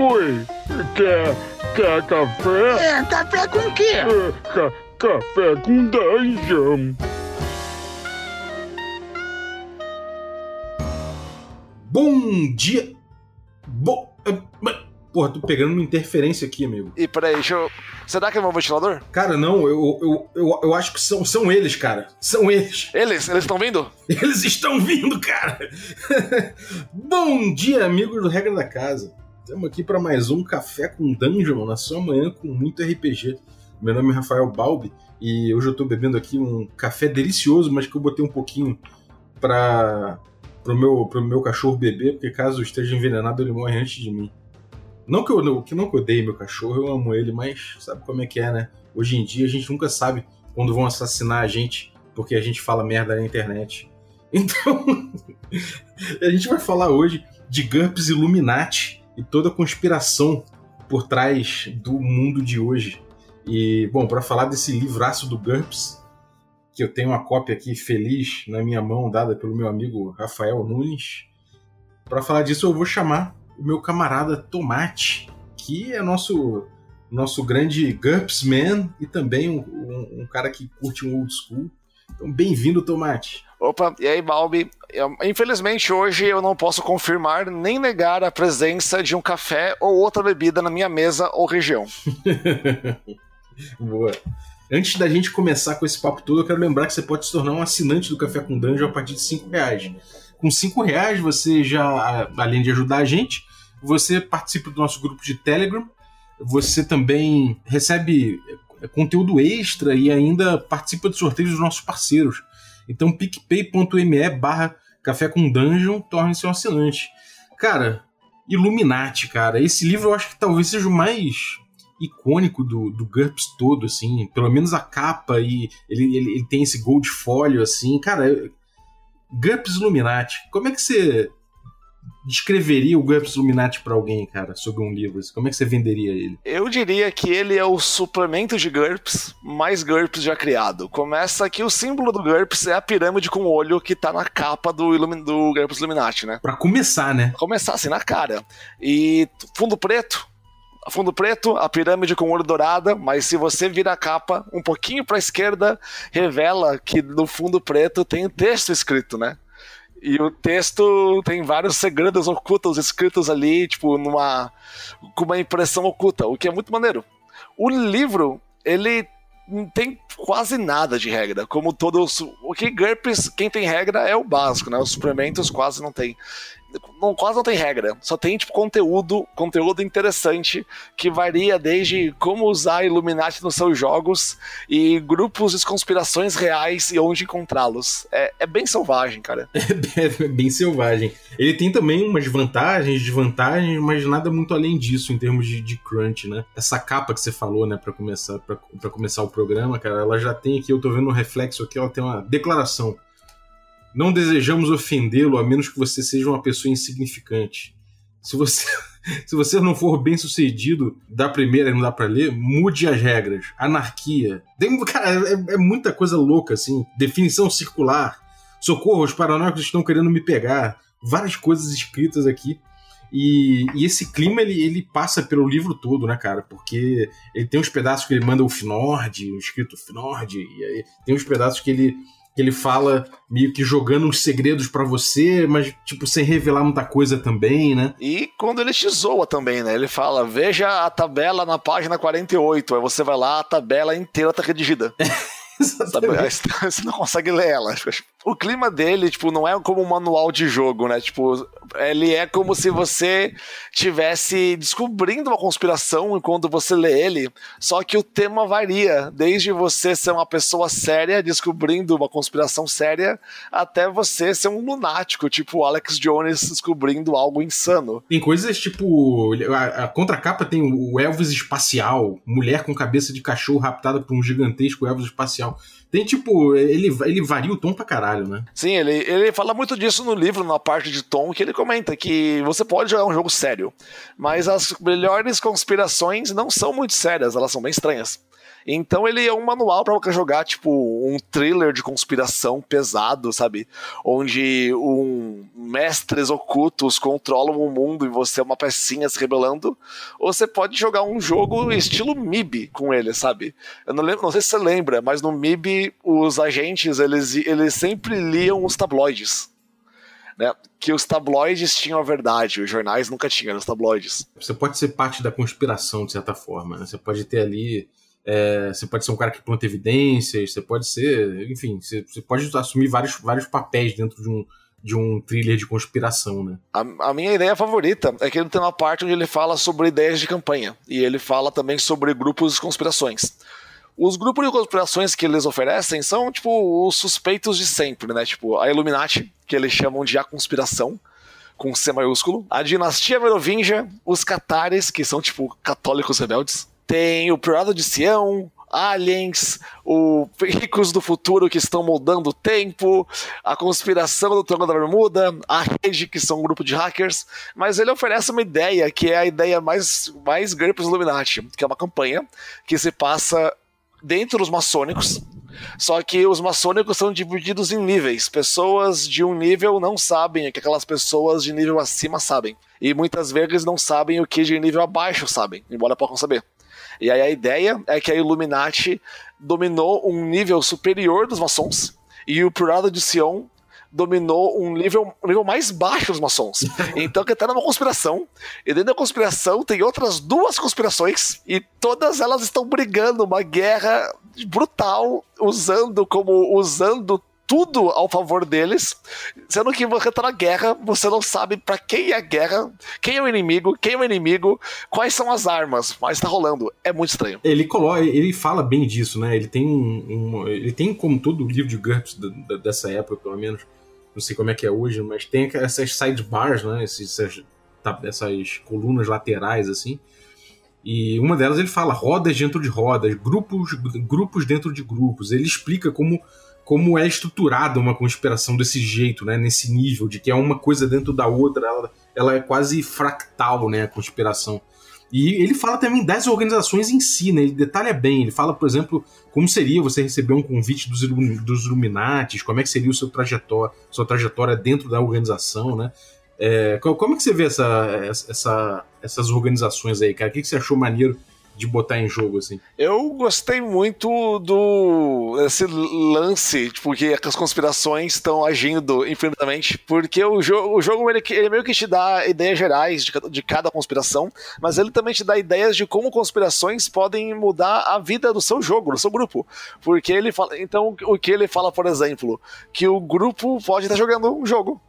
Oi, quer, quer café? É, café com o quê? É, ca, café com dungeon. Bom dia. Bom. Porra, tô pegando uma interferência aqui, amigo. E peraí, deixa eu. Será que é meu ventilador? Cara, não, eu, eu, eu, eu acho que são, são eles, cara. São eles. Eles? Eles estão vindo? Eles estão vindo, cara! Bom dia, amigos do Regra da Casa. Estamos aqui para mais um Café com Dungeon na sua manhã com muito RPG. Meu nome é Rafael Balbi e hoje eu tô bebendo aqui um café delicioso, mas que eu botei um pouquinho para pro meu, meu cachorro beber, porque caso esteja envenenado ele morre antes de mim. Não que eu, que não que eu odeie meu cachorro, eu amo ele, mas sabe como é que é, né? Hoje em dia a gente nunca sabe quando vão assassinar a gente porque a gente fala merda na internet. Então, a gente vai falar hoje de GURPS Illuminati e toda a conspiração por trás do mundo de hoje. E, bom, para falar desse livraço do GURPS, que eu tenho uma cópia aqui feliz na minha mão, dada pelo meu amigo Rafael Nunes, para falar disso eu vou chamar o meu camarada Tomate, que é nosso nosso grande GURPS Man e também um, um, um cara que curte um old school. Então, bem-vindo, Tomate. Opa, e aí, Balbi? Infelizmente, hoje eu não posso confirmar nem negar a presença de um café ou outra bebida na minha mesa ou região. Boa. Antes da gente começar com esse papo todo, eu quero lembrar que você pode se tornar um assinante do Café com Dungeon a partir de 5 reais. Com 5 reais, você já, além de ajudar a gente, você participa do nosso grupo de Telegram, você também recebe é, conteúdo extra e ainda participa de sorteios dos nossos parceiros. Então, picpay.me barra café com dungeon, torne-se um assinante. Cara, Illuminati, cara. Esse livro eu acho que talvez seja o mais icônico do, do GURPS todo, assim. Pelo menos a capa e ele, ele, ele tem esse gold folio, assim. Cara, GURPS Illuminati. Como é que você descreveria o GURPS Illuminati para alguém, cara, sobre um livro? Como é que você venderia ele? Eu diria que ele é o suplemento de GURPS mais GURPS já criado. Começa que o símbolo do GURPS é a pirâmide com olho que tá na capa do, Illumi do GURPS Illuminati, né? Pra começar, né? Começar assim, na cara. E fundo preto, fundo preto, a pirâmide com olho dourada, mas se você vira a capa um pouquinho para a esquerda, revela que no fundo preto tem texto escrito, né? E o texto tem vários segredos ocultos escritos ali, tipo, numa. com uma impressão oculta, o que é muito maneiro. O livro, ele não tem quase nada de regra, como todos. O que GURPS, quem tem regra é o básico, né? Os suplementos quase não tem não, quase não tem regra. Só tem, tipo, conteúdo, conteúdo interessante que varia desde como usar Illuminati nos seus jogos e grupos de conspirações reais e onde encontrá-los. É, é, bem selvagem, cara. É bem selvagem. Ele tem também umas vantagens, desvantagens, mas nada muito além disso em termos de, de crunch, né? Essa capa que você falou, né, para começar, para começar o programa, cara, ela já tem aqui, eu tô vendo um reflexo aqui, ela tem uma declaração não desejamos ofendê-lo a menos que você seja uma pessoa insignificante. Se você, se você não for bem sucedido da primeira e não dá para ler, mude as regras. Anarquia. Tem, cara, é, é, muita coisa louca, assim. Definição circular. Socorro, os paranoicos estão querendo me pegar. Várias coisas escritas aqui. E, e, esse clima ele, ele passa pelo livro todo, né, cara? Porque ele tem uns pedaços que ele manda o Fnord, escrito Fnord, e aí tem uns pedaços que ele que ele fala meio que jogando uns segredos para você, mas tipo sem revelar muita coisa também, né? E quando ele te zoa também, né? Ele fala: "Veja a tabela na página 48". Aí você vai lá, a tabela inteira tá redigida. Você não consegue ler ela. O clima dele, tipo, não é como um manual de jogo, né? Tipo, ele é como se você tivesse descobrindo uma conspiração enquanto você lê ele, só que o tema varia, desde você ser uma pessoa séria descobrindo uma conspiração séria, até você ser um lunático, tipo Alex Jones descobrindo algo insano. Tem coisas tipo, a, a contracapa tem o Elvis espacial, mulher com cabeça de cachorro raptada por um gigantesco Elvis espacial. Tem tipo, ele, ele varia o tom pra caralho, né? Sim, ele, ele fala muito disso no livro, na parte de tom, que ele comenta que você pode jogar um jogo sério, mas as melhores conspirações não são muito sérias, elas são bem estranhas. Então ele é um manual para jogar, tipo, um thriller de conspiração pesado, sabe? Onde um mestres ocultos controlam o mundo e você é uma pecinha se rebelando. Ou você pode jogar um jogo estilo MIB com ele, sabe? Eu não, lembro, não sei se você lembra, mas no MIB os agentes, eles, eles sempre liam os tabloides. Né, que os tabloides tinham a verdade, os jornais nunca tinham os tabloides. Você pode ser parte da conspiração, de certa forma. Né? Você pode ter ali é, você pode ser um cara que planta evidências, você pode ser, enfim, você, você, pode assumir vários, vários papéis dentro de um, de um thriller de conspiração, né? A, a, minha ideia favorita é que ele tem uma parte onde ele fala sobre ideias de campanha e ele fala também sobre grupos de conspirações. Os grupos de conspirações que eles oferecem são, tipo, os suspeitos de sempre, né? Tipo, a Illuminati, que eles chamam de A Conspiração, com C maiúsculo, a Dinastia Merovingia, os Catares, que são, tipo, católicos rebeldes, tem o Priorado de Sião, aliens, o ricos do futuro que estão mudando o tempo, a conspiração do Trono da Bermuda, a rede que são um grupo de hackers, mas ele oferece uma ideia que é a ideia mais mais grande para os Illuminati, que é uma campanha que se passa dentro dos maçônicos. Só que os maçônicos são divididos em níveis. Pessoas de um nível não sabem o que aquelas pessoas de nível acima sabem. E muitas vezes não sabem o que de nível abaixo sabem, embora possam saber. E aí a ideia é que a Illuminati dominou um nível superior dos maçons e o Prado de Sion dominou um nível, um nível mais baixo dos maçons. Então que tá numa conspiração. E dentro da conspiração tem outras duas conspirações. E todas elas estão brigando uma guerra brutal, usando como usando tudo ao favor deles, sendo que você tá na guerra, você não sabe para quem é a guerra, quem é o inimigo, quem é o inimigo, quais são as armas, mas tá rolando. É muito estranho. Ele coloca, ele fala bem disso, né? Ele tem um, um ele tem como todo o livro de GURPS dessa época, pelo menos, não sei como é que é hoje, mas tem essas sidebars, né? essas, essas colunas laterais assim. E uma delas ele fala rodas dentro de rodas, grupos, grupos dentro de grupos. Ele explica como como é estruturada uma conspiração desse jeito, né? Nesse nível, de que é uma coisa dentro da outra, ela, ela é quase fractal, né? A conspiração. E ele fala também das organizações em si, né? Ele detalha bem. Ele fala, por exemplo, como seria você receber um convite dos, dos Illuminatis, como é que seria o seu trajetória, sua trajetória dentro da organização, né? É, como é que você vê essa, essa, essas organizações aí, cara? O que, que você achou maneiro de botar em jogo, assim? Eu gostei muito do esse lance, tipo, que as conspirações estão agindo infinitamente, porque o, jo o jogo ele, ele, meio que te dá ideias gerais de, de cada conspiração, mas ele também te dá ideias de como conspirações podem mudar a vida do seu jogo, do seu grupo. Porque ele fala. Então, o que ele fala, por exemplo, que o grupo pode estar jogando um jogo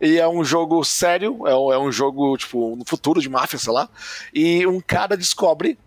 e é um jogo sério, é um, é um, jogo, tipo, no futuro de máfia, sei lá. E um cara descobre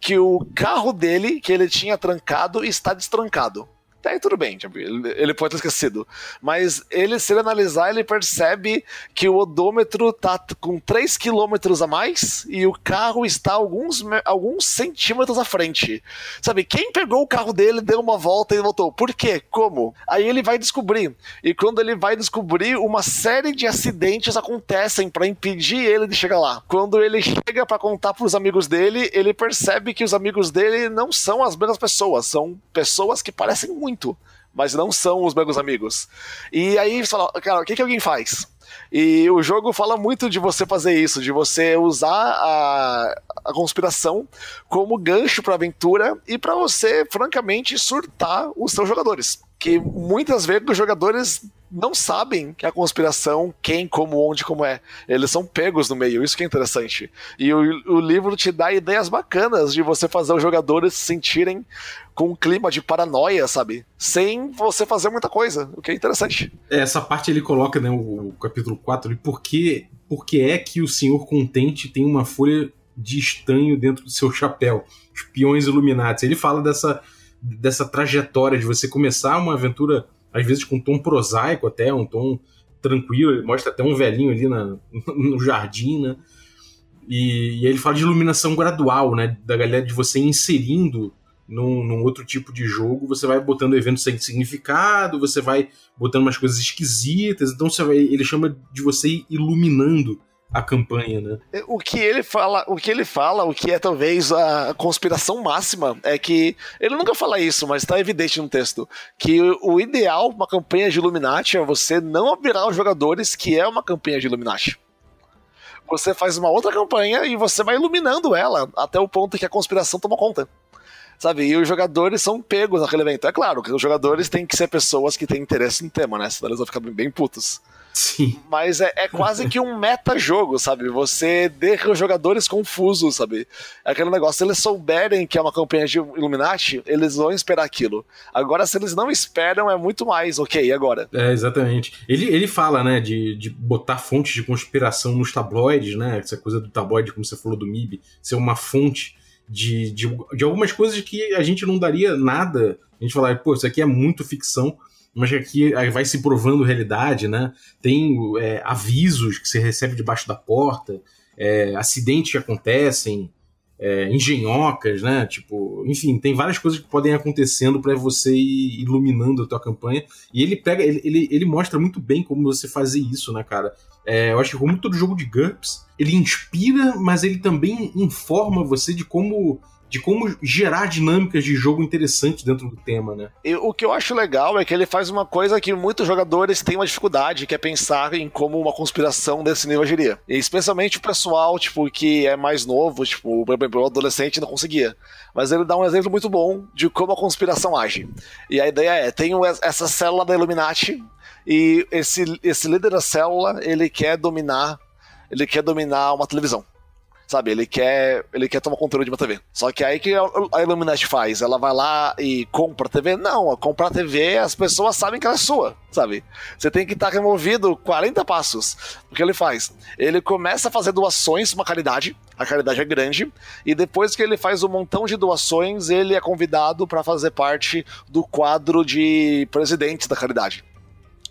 que o carro dele, que ele tinha trancado, está destrancado. Até aí tudo bem, tipo, ele, pode ter esquecido. Mas ele, se ele analisar, ele percebe que o odômetro tá com 3 km a mais e o carro está alguns, alguns centímetros à frente. Sabe, quem pegou o carro dele, deu uma volta e voltou. Por quê? Como? Aí ele vai descobrir. E quando ele vai descobrir, uma série de acidentes acontecem para impedir ele de chegar lá. Quando ele chega para contar para os amigos dele, ele percebe que os amigos dele não são as mesmas pessoas, são pessoas que parecem muito muito, mas não são os meus amigos. E aí você fala, cara, o que, que alguém faz? E o jogo fala muito de você fazer isso, de você usar a, a conspiração como gancho para aventura e para você, francamente, surtar os seus jogadores. Que muitas vezes os jogadores não sabem que a conspiração, quem, como, onde, como é. Eles são pegos no meio, isso que é interessante. E o, o livro te dá ideias bacanas de você fazer os jogadores se sentirem com um clima de paranoia, sabe? Sem você fazer muita coisa, o que é interessante. É, essa parte ele coloca, né, o, o capítulo 4, e por que, por que é que o Senhor Contente tem uma folha de estanho dentro do seu chapéu? Os peões iluminados. Ele fala dessa, dessa trajetória de você começar uma aventura às vezes com um tom prosaico até, um tom tranquilo, ele mostra até um velhinho ali na, no jardim, né? E, e ele fala de iluminação gradual, né? Da galera de você inserindo num, num, outro tipo de jogo, você vai botando eventos sem significado, você vai botando umas coisas esquisitas, então vai, ele chama de você iluminando a campanha, né? O que ele fala, o que ele fala, o que é talvez a conspiração máxima, é que ele nunca fala isso, mas está evidente no texto, que o ideal uma campanha de Illuminati é você não virar os jogadores que é uma campanha de Illuminati. Você faz uma outra campanha e você vai iluminando ela até o ponto que a conspiração toma conta sabe? E os jogadores são pegos naquele evento. É claro que os jogadores têm que ser pessoas que têm interesse no tema, né? Senão eles vão ficar bem putos. Sim. Mas é, é quase que um meta-jogo, sabe? Você deixa os jogadores confusos, sabe? É aquele negócio, se eles souberem que é uma campanha de Illuminati, eles vão esperar aquilo. Agora, se eles não esperam, é muito mais, ok, agora? É, exatamente. Ele, ele fala, né, de, de botar fontes de conspiração nos tabloides, né? Essa coisa do tabloide, como você falou do MIB, ser uma fonte de, de, de algumas coisas que a gente não daria nada. A gente falar, pô, isso aqui é muito ficção, mas aqui vai se provando realidade, né? Tem é, avisos que você recebe debaixo da porta, é, acidentes que acontecem, é, engenhocas, né? Tipo, enfim, tem várias coisas que podem acontecendo para você ir iluminando a tua campanha. E ele pega, ele, ele, ele, mostra muito bem como você fazer isso, né, cara? É, eu acho que como todo jogo de GURPS, ele inspira, mas ele também informa você de como de como gerar dinâmicas de jogo interessantes dentro do tema, né? E o que eu acho legal é que ele faz uma coisa que muitos jogadores têm uma dificuldade, que é pensar em como uma conspiração desse nível agiria. E especialmente o pessoal, tipo, que é mais novo, tipo, o adolescente não conseguia. Mas ele dá um exemplo muito bom de como a conspiração age. E a ideia é, tem essa célula da Illuminati, e esse, esse líder da célula, ele quer dominar, ele quer dominar uma televisão. Sabe, ele quer, ele quer tomar controle de uma TV. Só que aí que a Illuminati faz? Ela vai lá e compra a TV? Não, comprar a TV as pessoas sabem que ela é sua, sabe? Você tem que estar tá removido 40 passos. O que ele faz? Ele começa a fazer doações uma caridade, a caridade é grande, e depois que ele faz um montão de doações, ele é convidado para fazer parte do quadro de presidente da caridade.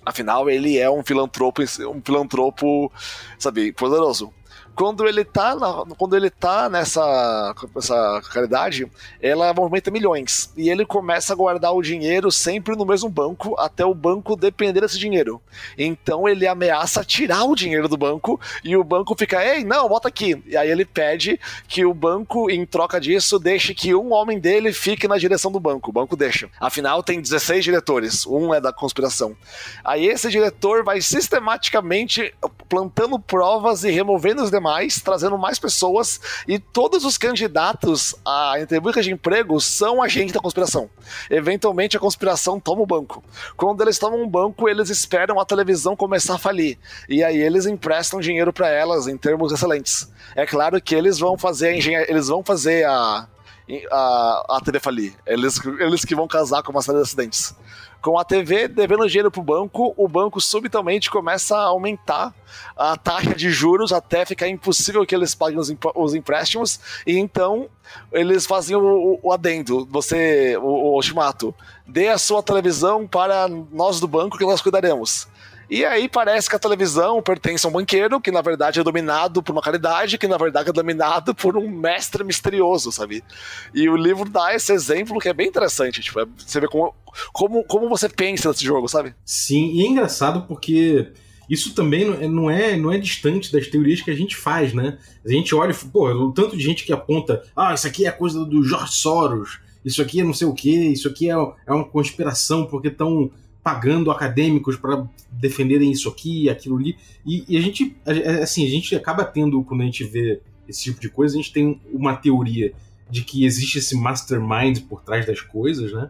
Afinal, ele é um filantropo, um filantropo, sabe, poderoso quando ele tá, na, quando ele tá nessa, nessa caridade, ela movimenta milhões. E ele começa a guardar o dinheiro sempre no mesmo banco, até o banco depender desse dinheiro. Então ele ameaça tirar o dinheiro do banco e o banco fica, ei, não, bota aqui. E aí ele pede que o banco, em troca disso, deixe que um homem dele fique na direção do banco. O banco deixa. Afinal, tem 16 diretores, um é da conspiração. Aí esse diretor vai sistematicamente plantando provas e removendo os demais mais, trazendo mais pessoas e todos os candidatos a entrevistas de emprego são agentes da conspiração. Eventualmente a conspiração toma o banco. Quando eles tomam um banco, eles esperam a televisão começar a falir e aí eles emprestam dinheiro para elas em termos excelentes. É claro que eles vão fazer a engenharia, eles vão fazer a a, a TV falir. Eles, eles que vão casar com uma série de acidentes. Com a TV devendo dinheiro para o banco, o banco subitamente começa a aumentar a taxa de juros até ficar impossível que eles paguem os, os empréstimos, e então eles fazem o, o adendo, você, o, o ultimato, dê a sua televisão para nós do banco que nós cuidaremos. E aí parece que a televisão pertence a um banqueiro, que na verdade é dominado por uma caridade, que na verdade é dominado por um mestre misterioso, sabe? E o livro dá esse exemplo que é bem interessante, tipo, é, você vê como, como, como você pensa nesse jogo, sabe? Sim, e é engraçado porque isso também não é, não é distante das teorias que a gente faz, né? A gente olha, pô, o tanto de gente que aponta, ah, isso aqui é coisa do George Soros, isso aqui é não sei o que, isso aqui é, é uma conspiração porque estão pagando acadêmicos para defenderem isso aqui, aquilo ali. E, e, a gente, assim, a gente acaba tendo, quando a gente vê esse tipo de coisa, a gente tem uma teoria de que existe esse mastermind por trás das coisas, né?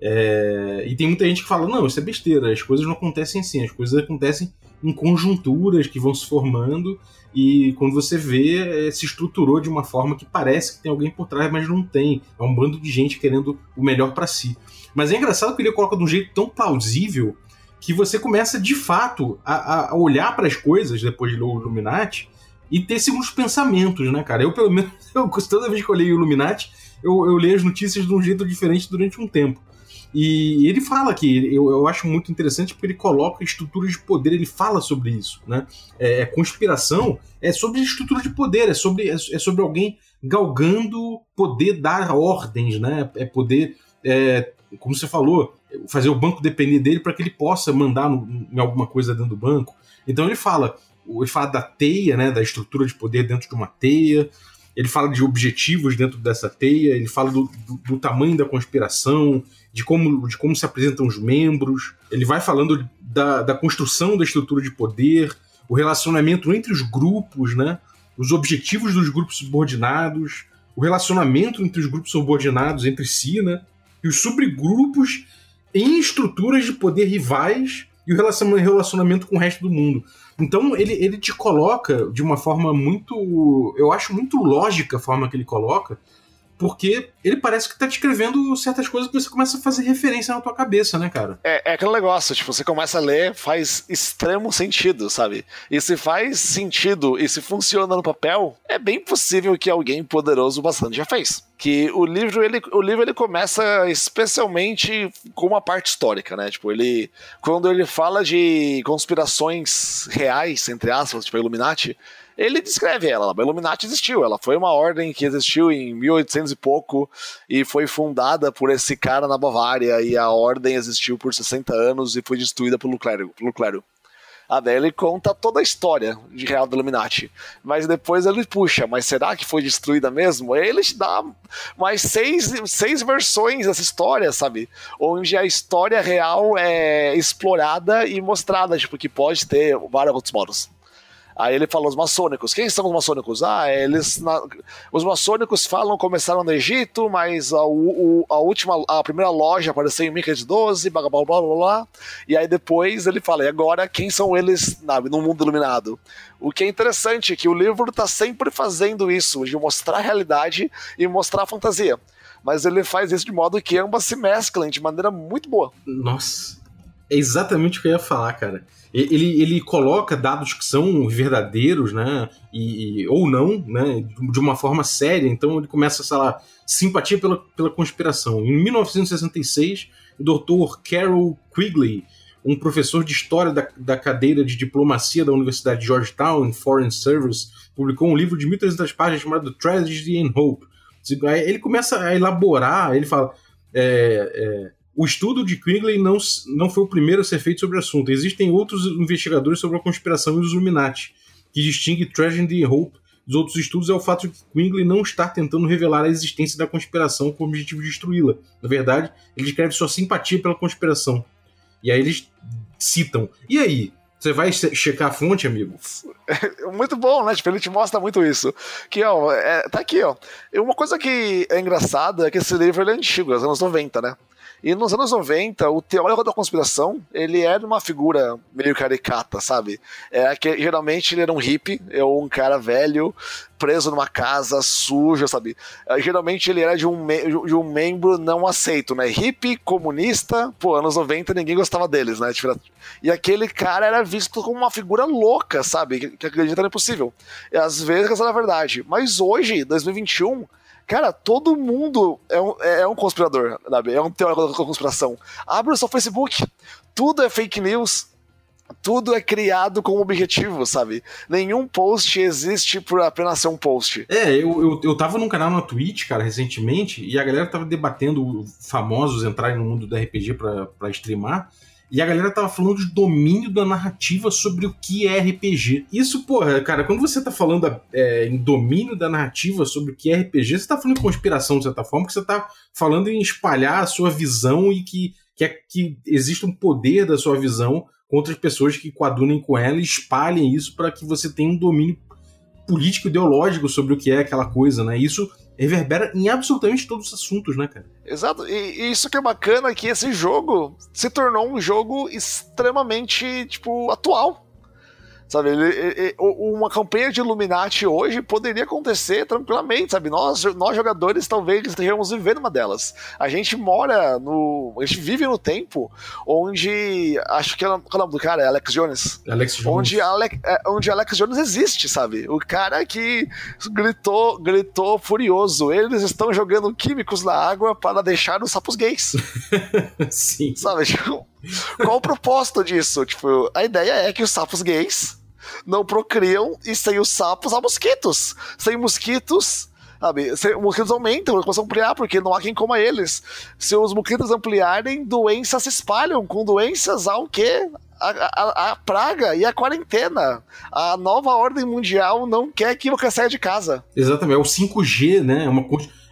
É, e tem muita gente que fala: não, isso é besteira, as coisas não acontecem assim, as coisas acontecem em conjunturas que vão se formando e quando você vê, é, se estruturou de uma forma que parece que tem alguém por trás, mas não tem. É um bando de gente querendo o melhor para si. Mas é engraçado que ele coloca de um jeito tão plausível que você começa de fato a, a olhar para as coisas depois de ler o Illuminati e ter segundos pensamentos, né, cara? Eu, pelo menos, eu, toda vez que eu leio o Illuminati, eu, eu leio as notícias de um jeito diferente durante um tempo. E ele fala que eu, eu acho muito interessante porque ele coloca estruturas de poder, ele fala sobre isso, né? É, é conspiração é sobre estrutura de poder, é sobre, é, é, sobre alguém galgando poder dar ordens, né? É poder, é, como você falou, fazer o banco depender dele para que ele possa mandar no, em alguma coisa dentro do banco. Então ele fala, ele fala da teia, né? Da estrutura de poder dentro de uma teia ele fala de objetivos dentro dessa teia, ele fala do, do, do, tamanho da conspiração, de como, de como se apresentam os membros, ele vai falando da, da construção da estrutura de poder, o relacionamento entre os grupos, né? os objetivos dos grupos subordinados, o relacionamento entre os grupos subordinados entre si, né? e os subgrupos em estruturas de poder rivais e o relacionamento com o resto do mundo. Então ele, ele te coloca de uma forma muito. Eu acho muito lógica a forma que ele coloca, porque ele parece que tá descrevendo certas coisas que você começa a fazer referência na tua cabeça, né, cara? É, é aquele negócio, tipo, você começa a ler, faz extremo sentido, sabe? E se faz sentido e se funciona no papel, é bem possível que alguém poderoso bastante já fez. Que o livro, ele, o livro ele começa especialmente com uma parte histórica, né? Tipo, ele. Quando ele fala de conspirações reais, entre aspas, tipo, Illuminati, ele descreve ela. A Illuminati existiu, ela foi uma ordem que existiu em 1800 e pouco e foi fundada por esse cara na Bavária e a ordem existiu por 60 anos e foi destruída pelo clero. Pelo clero. A daí ele conta toda a história de real do Illuminati. Mas depois ele puxa, mas será que foi destruída mesmo? Ele te dá mais seis, seis versões dessa história, sabe? Onde a história real é explorada e mostrada, tipo, que pode ter vários outros modos. Aí ele falou os maçônicos. Quem são os maçônicos? Ah, eles. Na... Os maçônicos falam começaram no Egito, mas a, o, a última, a primeira loja apareceu em 1512, blá blá blá blá blá. E aí depois ele fala, e agora quem são eles na, no mundo iluminado? O que é interessante é que o livro está sempre fazendo isso, de mostrar a realidade e mostrar a fantasia. Mas ele faz isso de modo que ambas se mesclam de maneira muito boa. Nossa, é exatamente o que eu ia falar, cara ele, ele coloca dados que são verdadeiros, né? E, e, ou não, né? De uma forma séria. Então ele começa, sei lá, simpatia pela, pela conspiração. Em 1966, o Dr. Carol Quigley, um professor de história da, da cadeira de diplomacia da Universidade de Georgetown, Foreign Service, publicou um livro de 1.300 páginas chamado Tragedy and Hope. Ele começa a elaborar, ele fala. É, é, o estudo de Quigley não, não foi o primeiro a ser feito sobre o assunto. Existem outros investigadores sobre a conspiração e os Illuminati. Que distingue Tragedy e Hope dos outros estudos é o fato de Quigley não está tentando revelar a existência da conspiração com o objetivo de destruí-la. Na verdade, ele descreve sua simpatia pela conspiração. E aí eles citam. E aí? Você vai checar a fonte, amigo? Muito bom, né? Tipo, ele te mostra muito isso. Que, ó, é, tá aqui, ó. Uma coisa que é engraçada é que esse livro é antigo, é dos anos 90, né? E nos anos 90, o teórico da conspiração, ele era uma figura meio caricata, sabe? É que geralmente ele era um hippie, ou um cara velho, preso numa casa suja, sabe? É, geralmente ele era de um, de um membro não aceito, né? Hippie, comunista, pô, anos 90 ninguém gostava deles, né? Tipo, e aquele cara era visto como uma figura louca, sabe? Que, acredita no impossível. E às vezes essa é a verdade. Mas hoje, 2021, Cara, todo mundo é um, é um conspirador, sabe? É um teórico da conspiração. Abre o seu Facebook, tudo é fake news, tudo é criado com um objetivo, sabe? Nenhum post existe por apenas ser um post. É, eu, eu, eu tava num canal na Twitch, cara, recentemente, e a galera tava debatendo famosos entrarem no mundo do RPG pra, pra streamar. E a galera tava falando de domínio da narrativa sobre o que é RPG. Isso, porra, cara, quando você tá falando é, em domínio da narrativa sobre o que é RPG, você tá falando em conspiração, de certa forma, porque você tá falando em espalhar a sua visão e que, que, é, que existe um poder da sua visão contra as pessoas que coadunem com ela e espalhem isso para que você tenha um domínio político ideológico sobre o que é aquela coisa, né? Isso reverbera em absolutamente todos os assuntos, né, cara? Exato, e, e, isso que é bacana é que esse jogo se tornou um jogo extremamente, tipo, atual. Sabe, ele, ele, uma campanha de Illuminati hoje poderia acontecer tranquilamente, sabe? Nós, nós jogadores talvez estejamos vivendo uma delas. A gente mora no. A gente vive no tempo onde. Acho que é, qual é o nome do cara? É Alex Jones. Alex Jones. Onde, Ale, é, onde Alex Jones existe, sabe? O cara que gritou, gritou furioso. Eles estão jogando químicos na água para deixar os sapos gays. Sim. Sabe? Tipo, qual o propósito disso? Tipo, a ideia é que os sapos gays não procriam e sem os sapos há mosquitos. Sem mosquitos, sabe? Sem, mosquitos aumentam, começam a ampliar porque não há quem coma eles. Se os mosquitos ampliarem, doenças se espalham. Com doenças há o quê? A, a, a, praga e a quarentena. A nova ordem mundial não quer que você saia de casa. Exatamente, é o 5G, né? É uma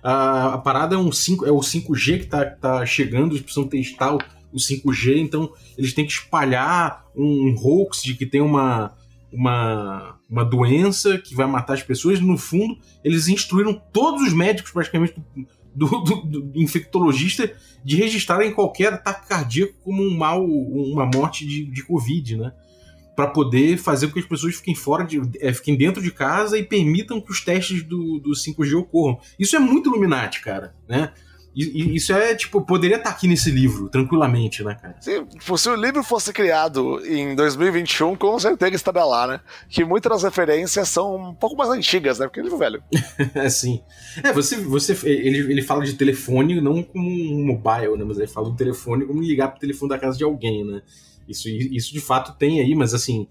a, a parada é, um 5, é o 5G que tá, tá chegando, eles precisam testar o, o 5G, então eles têm que espalhar um, um hoax de que tem uma, uma, uma doença que vai matar as pessoas. No fundo, eles instruíram todos os médicos, praticamente, do, do, do infectologista, de registrarem qualquer ataque cardíaco como um mal, uma morte de, de Covid, né? Para poder fazer com que as pessoas fiquem fora de, é, fiquem dentro de casa e permitam que os testes do, do 5G ocorram. Isso é muito Illuminati, cara, né? Isso é, tipo, poderia estar tá aqui nesse livro, tranquilamente, né, cara? Sim, se o livro fosse criado em 2021, com certeza estaria lá, né? Que muitas das referências são um pouco mais antigas, né? Porque é livro velho. é, sim. É, você, você ele, ele fala de telefone não como um mobile, né? Mas ele fala do telefone como ligar pro telefone da casa de alguém, né? Isso, isso de fato tem aí, mas assim,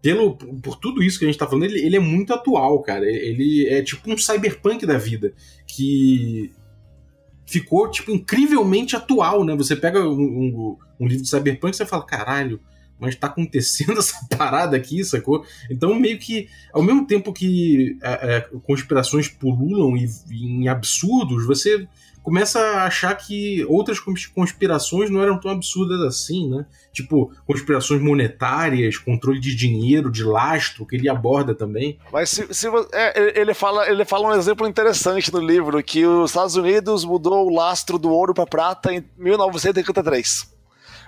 pelo, por tudo isso que a gente tá falando, ele, ele é muito atual, cara. Ele é tipo um cyberpunk da vida. Que ficou, tipo, incrivelmente atual, né? Você pega um, um, um livro de cyberpunk e você fala, caralho, mas tá acontecendo essa parada aqui, sacou? Então, meio que, ao mesmo tempo que é, é, conspirações pululam e, e em absurdos, você começa a achar que outras conspirações não eram tão absurdas assim, né? Tipo, conspirações monetárias, controle de dinheiro, de lastro, que ele aborda também. Mas se, se é, ele, fala, ele fala um exemplo interessante no livro, que os Estados Unidos mudou o lastro do ouro para prata em 1953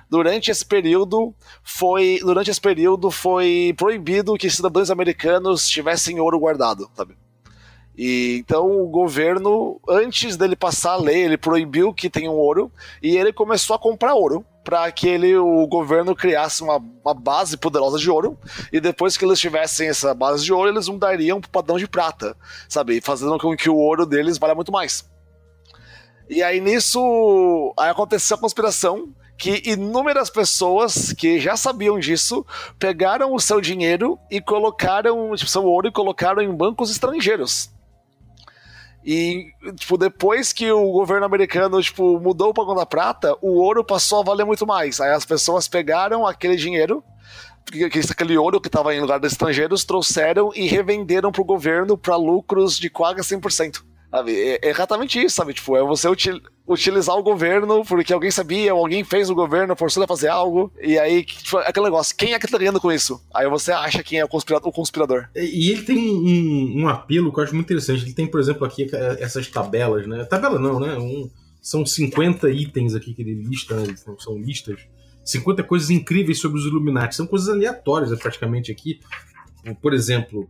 durante esse período foi durante esse período foi proibido que cidadãos americanos tivessem ouro guardado, sabe? E então o governo, antes dele passar a lei, ele proibiu que tenha um ouro e ele começou a comprar ouro para que ele, o governo criasse uma, uma, base poderosa de ouro e depois que eles tivessem essa base de ouro, eles mudariam para o padrão de prata, sabe? Fazendo com que o ouro deles valha muito mais. E aí nisso aí aconteceu a conspiração que inúmeras pessoas que já sabiam disso pegaram o seu dinheiro e colocaram, tipo, seu ouro e colocaram em bancos estrangeiros. E, tipo, depois que o governo americano, tipo, mudou o pagão da prata, o ouro passou a valer muito mais. Aí as pessoas pegaram aquele dinheiro, aquele ouro que estava em lugares estrangeiros, trouxeram e revenderam para o governo para lucros de quase 100%. Sabe? É, é exatamente isso, sabe? Tipo, é você util utilizar o governo porque alguém sabia, ou alguém fez o governo, forçou a fazer algo, e aí, tipo, aquele negócio, quem é que tá ganhando com isso? Aí você acha quem é o conspirador. O conspirador. E ele tem um, um, apelo que eu acho muito interessante. Ele tem, por exemplo, aqui essas tabelas, né? Tabela não, né? Um, são 50 itens aqui que ele lista, né? são listas. 50 coisas incríveis sobre os Illuminati. São coisas aleatórias, praticamente, aqui. Por exemplo,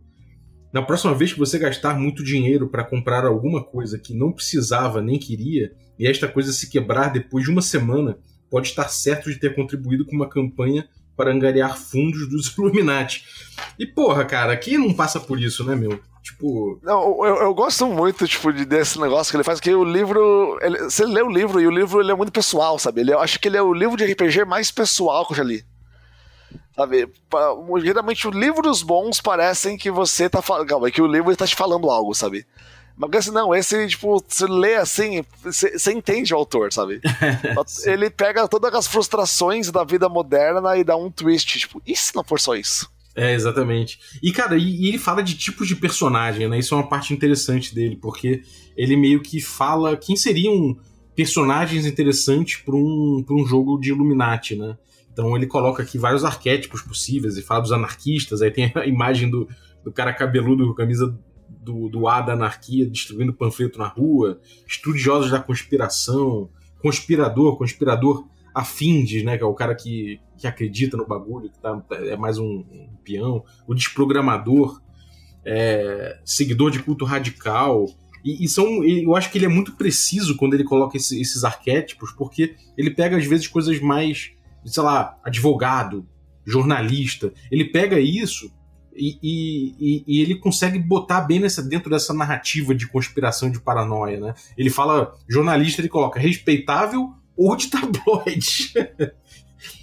na próxima vez que você gastar muito dinheiro para comprar alguma coisa que não precisava nem queria, e esta coisa se quebrar depois de uma semana, pode estar certo de ter contribuído com uma campanha para angariar fundos dos Illuminati. E porra, cara, quem não passa por isso, né, meu? Tipo. Não, eu, eu gosto muito, tipo, de, desse negócio que ele faz, que o livro. Ele, você lê o livro e o livro ele é muito pessoal, sabe? Ele, eu acho que ele é o livro de RPG mais pessoal que eu já li. Sabe? Geralmente, livros bons parecem que você tá falando. que o livro está te falando algo, sabe? Mas assim, não, esse, tipo, você lê assim, você, você entende o autor, sabe? Ele pega todas as frustrações da vida moderna e dá um twist, tipo, e se não for só isso? É, exatamente. E, cara, e, e, ele fala de tipos de personagem, né? Isso é uma parte interessante dele, porque ele meio que fala quem seriam personagens interessantes para um, pra um jogo de Illuminati, né? Então ele coloca aqui vários arquétipos possíveis e fala dos anarquistas, aí tem a imagem do, do cara cabeludo com camisa do, do A da anarquia distribuindo panfleto na rua, estudiosos da conspiração, conspirador, conspirador afindes, né? Que é o cara que, que acredita no bagulho, que tá, é mais um, um peão. O desprogramador, é, seguidor de culto radical. E, e, são, eu acho que ele é muito preciso quando ele coloca esse, esses arquétipos, porque ele pega às vezes coisas mais, sei lá, advogado, jornalista. Ele pega isso e, e, e, ele consegue botar bem nessa, dentro dessa narrativa de conspiração de paranoia, né? Ele fala, jornalista, ele coloca respeitável ou de tabloide.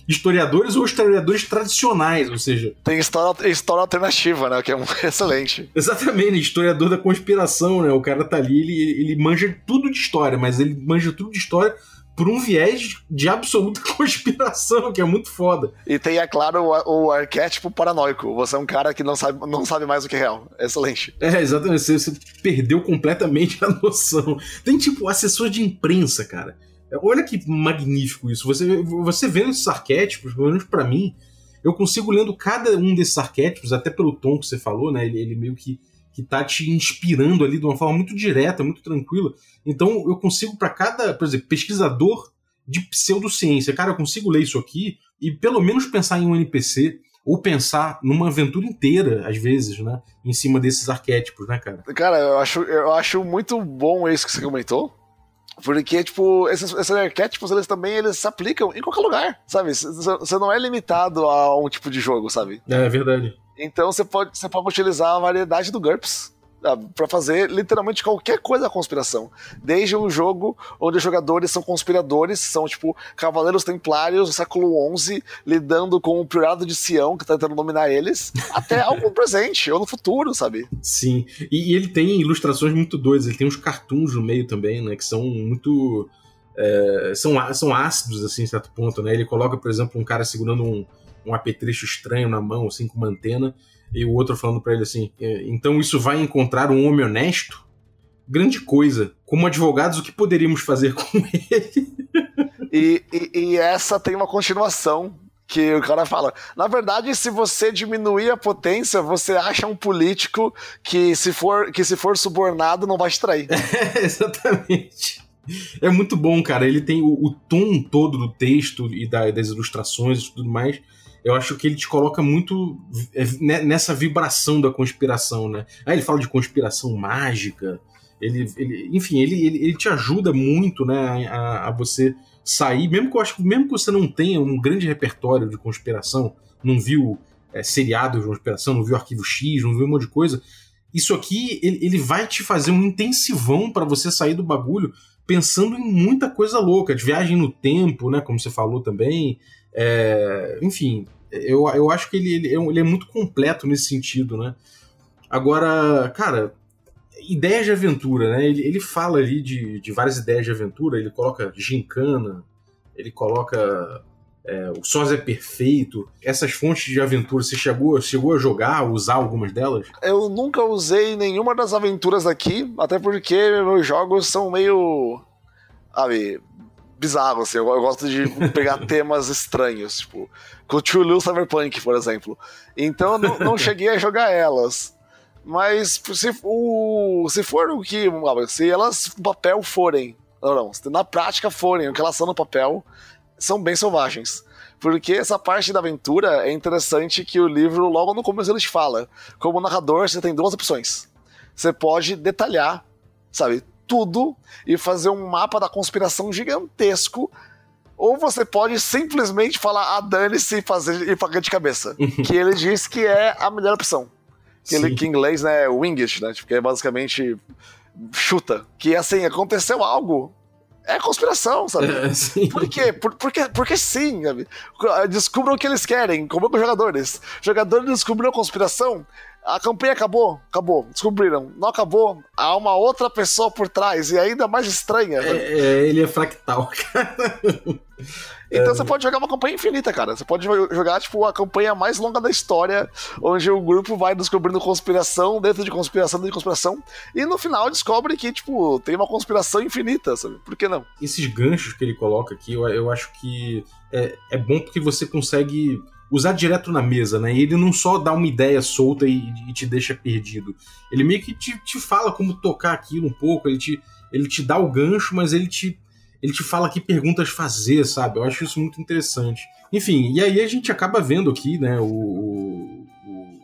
historiadores ou historiadores tradicionais, ou seja. Tem história, história alternativa, né? Que é um excelente. Exatamente, historiador da conspiração, né? O cara tá ali, ele, ele manja tudo de história, mas ele manja tudo de história por um viés de absoluta conspiração, que é muito foda. E tem, é claro, o, o, arquétipo paranoico. Você é um cara que não sabe, não sabe mais o que é real. Excelente. É, exatamente. Você, você perdeu completamente a noção. Tem, tipo, assessor de imprensa, cara. Olha que magnífico isso. Você, você vendo esses arquétipos, pelo menos pra mim, eu consigo lendo cada um desses arquétipos, até pelo tom que você falou, né? Ele, ele meio que que tá te inspirando ali de uma forma muito direta, muito tranquila. Então eu consigo para cada, por exemplo, pesquisador de pseudociência, cara, eu consigo ler isso aqui e pelo menos pensar em um NPC ou pensar numa aventura inteira, às vezes, né, em cima desses arquétipos, né, cara? Cara, eu acho, eu acho muito bom isso que você comentou. Porque, tipo, esses, esses arquétipos, eles também eles se aplicam em qualquer lugar, sabe? Você não é limitado a um tipo de jogo, sabe? É, verdade. Então você pode, você pode utilizar a variedade do GURPS ah, para fazer literalmente qualquer coisa da conspiração. Desde um jogo onde os jogadores são conspiradores, são tipo cavaleiros templários do século XI lidando com o priorado de Sião que tá tentando dominar eles, até algo presente ou no futuro, sabe? Sim. E, e, ele tem ilustrações muito doidas, ele tem uns cartoons no meio também, né, que são muito é, são, são ácidos assim, em certo ponto, né? Ele coloca, por exemplo, um cara segurando um um apetrecho estranho na mão, assim, com uma antena, e o outro falando para ele assim: é, então isso vai encontrar um homem honesto? Grande coisa. Como advogados, o que poderíamos fazer com ele? E, e, e essa tem uma continuação que o cara fala. Na verdade, se você diminuir a potência, você acha um político que se for, que se for subornado não vai extrair. É, exatamente. É muito bom, cara. Ele tem o, o tom todo do texto e da, das ilustrações e tudo mais eu acho que ele te coloca muito é, né, nessa vibração da conspiração, né? Aí ele fala de conspiração mágica, ele, ele enfim, ele, ele, ele, te ajuda muito, né, a, a, você sair, mesmo que eu acho que mesmo que você não tenha um grande repertório de conspiração, não viu é, seriado de conspiração, não viu Arquivo X, não viu um monte de coisa, isso aqui ele, ele vai te fazer um intensivão para você sair do bagulho pensando em muita coisa louca, de viagem no tempo, né, como você falou também, é, enfim, eu, eu acho que ele, ele, é, ele é muito completo nesse sentido, né? Agora, cara, ideias de aventura, né? Ele, ele fala ali de, de várias ideias de aventura, ele coloca gincana, ele coloca é, o Sós é perfeito. Essas fontes de aventura, você chegou, chegou a jogar, usar algumas delas? Eu nunca usei nenhuma das aventuras aqui, até porque meus jogos são meio. Sabe, bizarro, assim. Eu, eu gosto de pegar temas estranhos, tipo, Cthulhu Cyberpunk, por exemplo. Então eu não, não cheguei a jogar elas. Mas se, o, se for o que. Se elas no papel forem. Não, não. Se na prática forem o que elas são no papel, são bem selvagens. Porque essa parte da aventura é interessante que o livro, logo no começo, ele te fala. Como narrador, você tem duas opções. Você pode detalhar, sabe, tudo e fazer um mapa da conspiração gigantesco. Ou você pode simplesmente falar, ah, dane-se e fazer e pagar de cabeça. que ele diz que é a melhor opção. Que, ele, que em inglês né, é winged, né? Tipo, que é basicamente chuta. Que assim, aconteceu algo. É conspiração, sabe? É, Por quê? Por, porque, porque sim, sabe? Descubram o que eles querem, como os jogadores. Jogadores descobriram a conspiração, a campanha acabou, acabou, descobriram. Não acabou, há uma outra pessoa por trás, e ainda mais estranha. É, é, ele é fractal, cara. Então é. você pode jogar uma campanha infinita, cara. Você pode jogar, tipo, a campanha mais longa da história, onde o grupo vai descobrindo conspiração dentro de conspiração dentro de conspiração, e no final descobre que, tipo, tem uma conspiração infinita, sabe? Por que não? Esses ganchos que ele coloca aqui, eu, eu acho que é, é bom porque você consegue usar direto na mesa, né? E ele não só dá uma ideia solta e, e te deixa perdido. Ele meio que te, te fala como tocar aquilo um pouco, ele te, ele te dá o gancho, mas ele te ele te fala que perguntas fazer, sabe? Eu acho isso muito interessante. Enfim, e aí a gente acaba vendo aqui, né, o, o,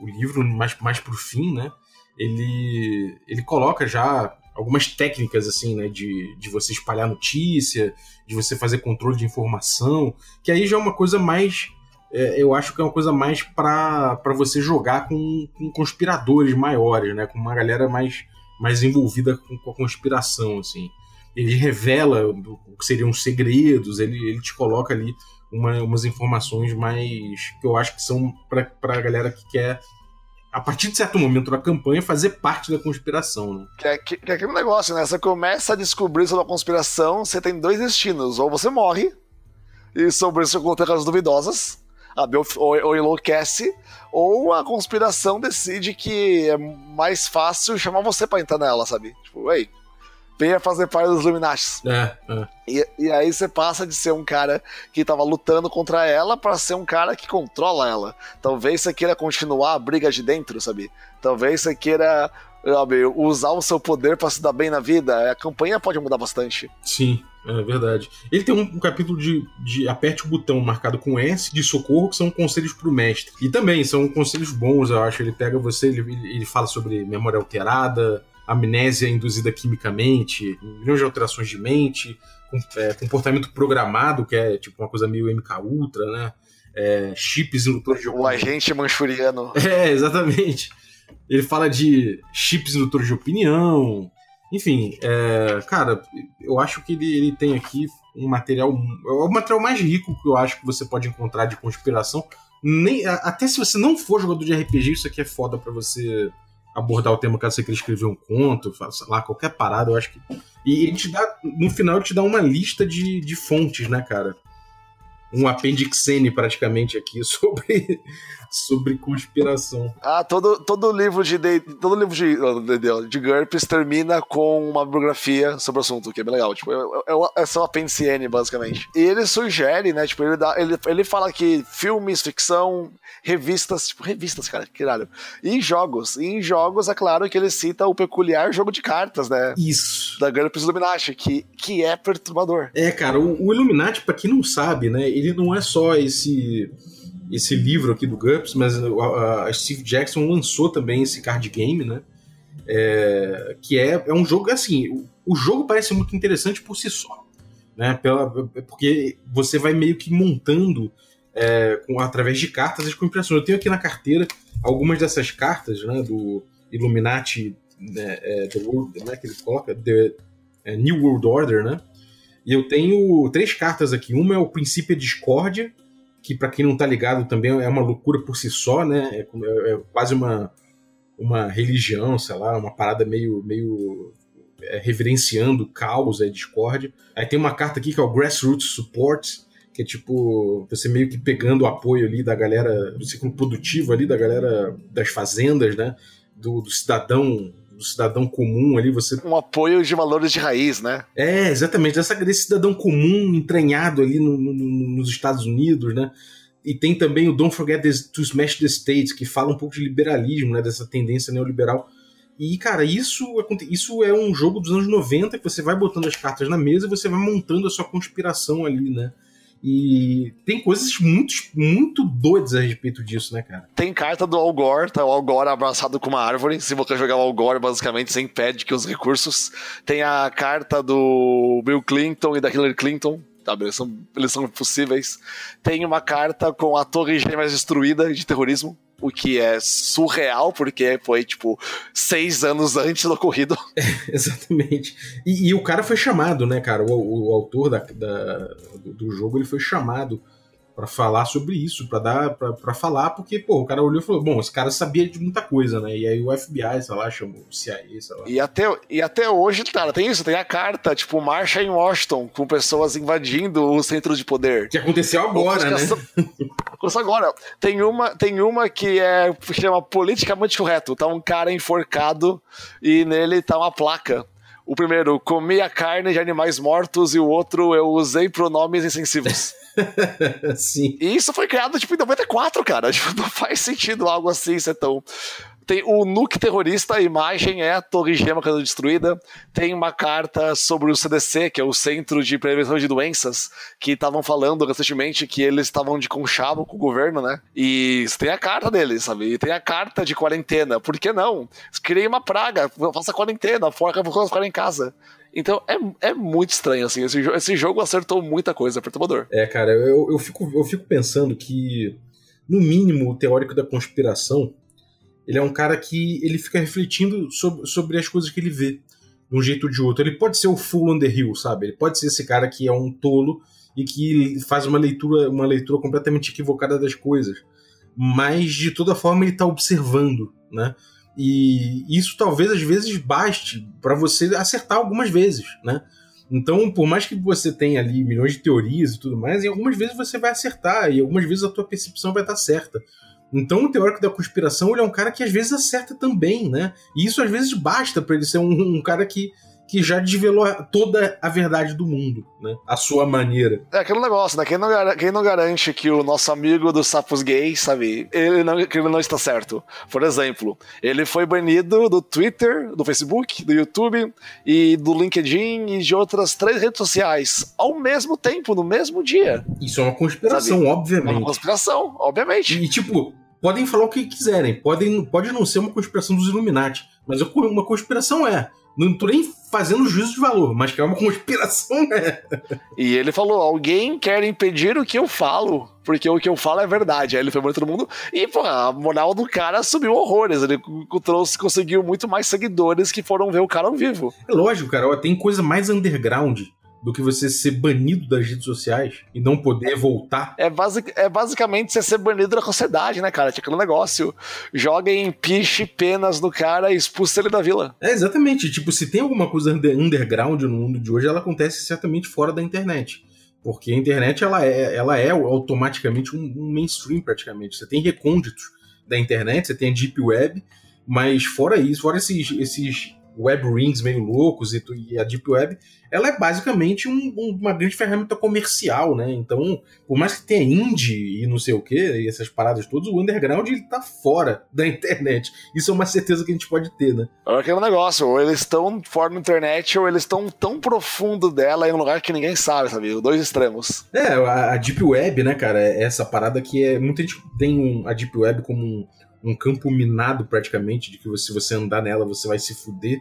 o livro mais, mais pro fim, né? Ele, ele coloca já algumas técnicas, assim, né, de, de você espalhar notícia, de você fazer controle de informação, que aí já é uma coisa mais é, eu acho que é uma coisa mais para você jogar com, com, conspiradores maiores, né? Com uma galera mais, mais envolvida com, com a conspiração, assim. Ele revela o que seriam segredos, ele, ele te coloca ali uma, umas informações mais que eu acho que são para a galera que quer a partir de certo momento da campanha, fazer parte da conspiração. Né? Que, é, que, que é aquele negócio, né? Você começa a descobrir sobre a conspiração, você tem dois destinos. Ou você morre, e sobre isso com terras duvidosas, a Bel ou, ou enlouquece, ou a conspiração decide que é mais fácil chamar você pra entrar nela, sabe? Tipo, ei, venha fazer parte dos Illuminati. É, é. E, e, aí você passa de ser um cara que tava lutando contra ela para ser um cara que controla ela. Talvez você queira continuar a briga de dentro, sabe? Talvez você queira sabe, usar o seu poder para se dar bem na vida. A campanha pode mudar bastante. Sim, é verdade. Ele tem um, um capítulo de, de, aperte o botão marcado com S de socorro, que são conselhos pro mestre. E também são conselhos bons, eu acho. Ele pega você, ele, ele fala sobre memória alterada, amnésia induzida quimicamente, milhões de alterações de mente, é, comportamento programado, que é tipo uma coisa meio MK Ultra, né? É, chips indutores de opinião. O agente manchuriano. É, exatamente. Ele fala de chips indutores de opinião. Enfim, é, cara, eu acho que ele, ele tem aqui um material. É o material mais rico que eu acho que você pode encontrar de conspiração. Nem, até se você não for jogador de RPG, isso aqui é foda para você abordar o tema caso você queira escrever um conto, sei lá, qualquer parada, eu acho que. E ele te dá, no final, ele te dá uma lista de, de fontes, né, cara? Um apendixene praticamente aqui sobre, sobre conspiração. Ah, todo, todo livro de todo livro de, de, de GURPS termina com uma biografia sobre o assunto, que é bem legal. Tipo, é, é, é só apêndice N, basicamente. E ele sugere, né? Tipo, ele, dá, ele, ele fala que filmes, ficção, revistas, tipo, revistas, cara, que caralho. E jogos. E em jogos, é claro que ele cita o peculiar jogo de cartas, né? Isso. Da GURPS Illuminati, que, que é perturbador. É, cara, o, o Illuminati, pra quem não sabe, né? Ele não é só esse esse livro aqui do GURPS, mas a, a Steve Jackson lançou também esse card game, né? É, que é, é um jogo assim, o, o, jogo parece muito interessante por si só, né? Pela, porque você vai meio que montando é, com, através de cartas as compreensões. Eu tenho aqui na carteira algumas dessas cartas, né? Do Illuminati, né, é, the World, né, que ele coloca, the é, New World Order, né? E eu tenho três cartas aqui. Uma é o Princípio Discórdia, que para quem não tá ligado também é uma loucura por si só, né? É, é, é, quase uma, uma religião, sei lá, uma parada meio, meio é, reverenciando caos, é discórdia. Aí tem uma carta aqui que é o Grassroots Support, que é tipo você meio que pegando o apoio ali da galera do ciclo produtivo ali, da galera das fazendas, né? Do, do cidadão do cidadão comum ali, você. Um apoio de valores de raiz, né? É, exatamente, dessa, desse cidadão comum entranhado ali no, no, nos Estados Unidos, né? E tem também o Don't Forget to Smash the States, que fala um pouco de liberalismo, né? Dessa tendência neoliberal. E, cara, isso, isso é um jogo dos anos 90 que você vai botando as cartas na mesa e você vai montando a sua conspiração ali, né? E tem coisas muito, muito doidas a respeito disso, né, cara? Tem carta do Algor, tá o Algor abraçado com uma árvore. Se você jogar o Algor, basicamente, você impede que os recursos. Tem a carta do Bill Clinton e da Hillary Clinton. Tá, eles, são, eles são possíveis. Tem uma carta com a Torre Gêmeas destruída de terrorismo o que é surreal, porque foi, tipo, seis anos antes do ocorrido. É, exatamente. E, e, o cara foi chamado, né, cara? O, o autor da, da, do jogo ele foi chamado para falar sobre isso, para dar para falar, porque, pô, o cara olhou e falou, bom, esse cara sabia de muita coisa, né? E aí o FBI, sei lá, chamou o CIA, sei lá. E até, e até hoje, cara, tem isso, tem a carta, tipo, marcha em Washington, com pessoas invadindo o centro de poder. Que aconteceu agora, né? Aconteceu agora. Tem uma, tem uma que é que chama politicamente correto. Tá um cara enforcado e nele tá uma placa o primeiro, comi a carne de animais mortos, e o outro, eu usei pronomes insensivos. Sim. E isso foi criado, tipo, em 94, cara. Tipo, não faz sentido algo assim ser tão, Tem o nuke terrorista, a imagem é a torre gema sendo destruída. Tem uma carta sobre o CDC, que é o Centro de Prevenção de Doenças, que estavam falando recentemente que eles estavam de conchavo com o governo, né? E tem a carta deles, sabe? E tem a carta de quarentena. Por que não? Criei uma praga, faça quarentena, forca vou ficar em casa. Então é, é muito estranho, assim. Esse, esse jogo acertou muita coisa, perturbador. É, cara, eu, eu, fico, eu fico pensando que, no mínimo, o teórico da conspiração ele é um cara que ele fica refletindo sobre, sobre as coisas que ele vê de um jeito ou de outro. Ele pode ser o full on the hill, sabe? Ele pode ser esse cara que é um tolo e que faz uma leitura, uma leitura completamente equivocada das coisas. Mas de toda forma ele está observando, né? E isso talvez às vezes baste para você acertar algumas vezes, né? Então, por mais que você tenha ali milhões de teorias e tudo mais, algumas vezes você vai acertar e algumas vezes a tua percepção vai estar certa. Então, o teórico da conspiração ele é um cara que às vezes acerta também, né? E isso às vezes basta para ele ser um, um, cara que, que já desvelou toda a verdade do mundo, né? A sua maneira. É aquele negócio, né? Quem não, quem não garante que o nosso amigo dos sapos gays, sabe, ele não, que ele não está certo. Por exemplo, ele foi banido do Twitter, do Facebook, do YouTube e do LinkedIn e de outras três redes sociais ao mesmo tempo, no mesmo dia. Isso é uma conspiração, sabe? obviamente. É uma conspiração, obviamente. E, tipo, podem falar o que quiserem, podem, pode não ser uma conspiração dos Illuminati, mas uma conspiração é. Não tô nem fazendo juízo de valor, mas que é uma conspiração, né? E ele falou: alguém quer impedir o que eu falo, porque o que eu falo é verdade. Aí ele foi morto todo mundo. E, pô, a moral do cara subiu horrores. Ele trouxe, conseguiu muito mais seguidores que foram ver o cara ao vivo. É lógico, cara. Tem coisa mais underground do que você ser banido das redes sociais e não poder voltar. É, basic, é basicamente você ser banido da sociedade, né, cara? Tinha aquele negócio. Joga em piche penas no cara e expulsa ele da vila. É, exatamente. Tipo, se tem alguma coisa underground no mundo de hoje, ela acontece certamente fora da internet. Porque a internet ela é, ela é automaticamente um, um mainstream, praticamente. Você tem recônditos da internet, você tem a Deep Web, mas fora isso, fora esses, esses web rings meio loucos e, e, a Deep Web, ela é basicamente um, um, uma grande ferramenta comercial, né? Então, por mais que tenha indie e não sei o que, e essas paradas todas, o underground ele tá fora da internet. Isso é uma certeza que a gente pode ter, né? É aquele negócio, ou eles estão fora da internet, ou eles estão tão profundo dela em um lugar que ninguém sabe, sabe? Dois extremos. É, a, a Deep Web, né, cara, é essa parada que é. Muita gente tem um, a Deep Web como um um campo minado praticamente, de que se você andar nela você vai se fuder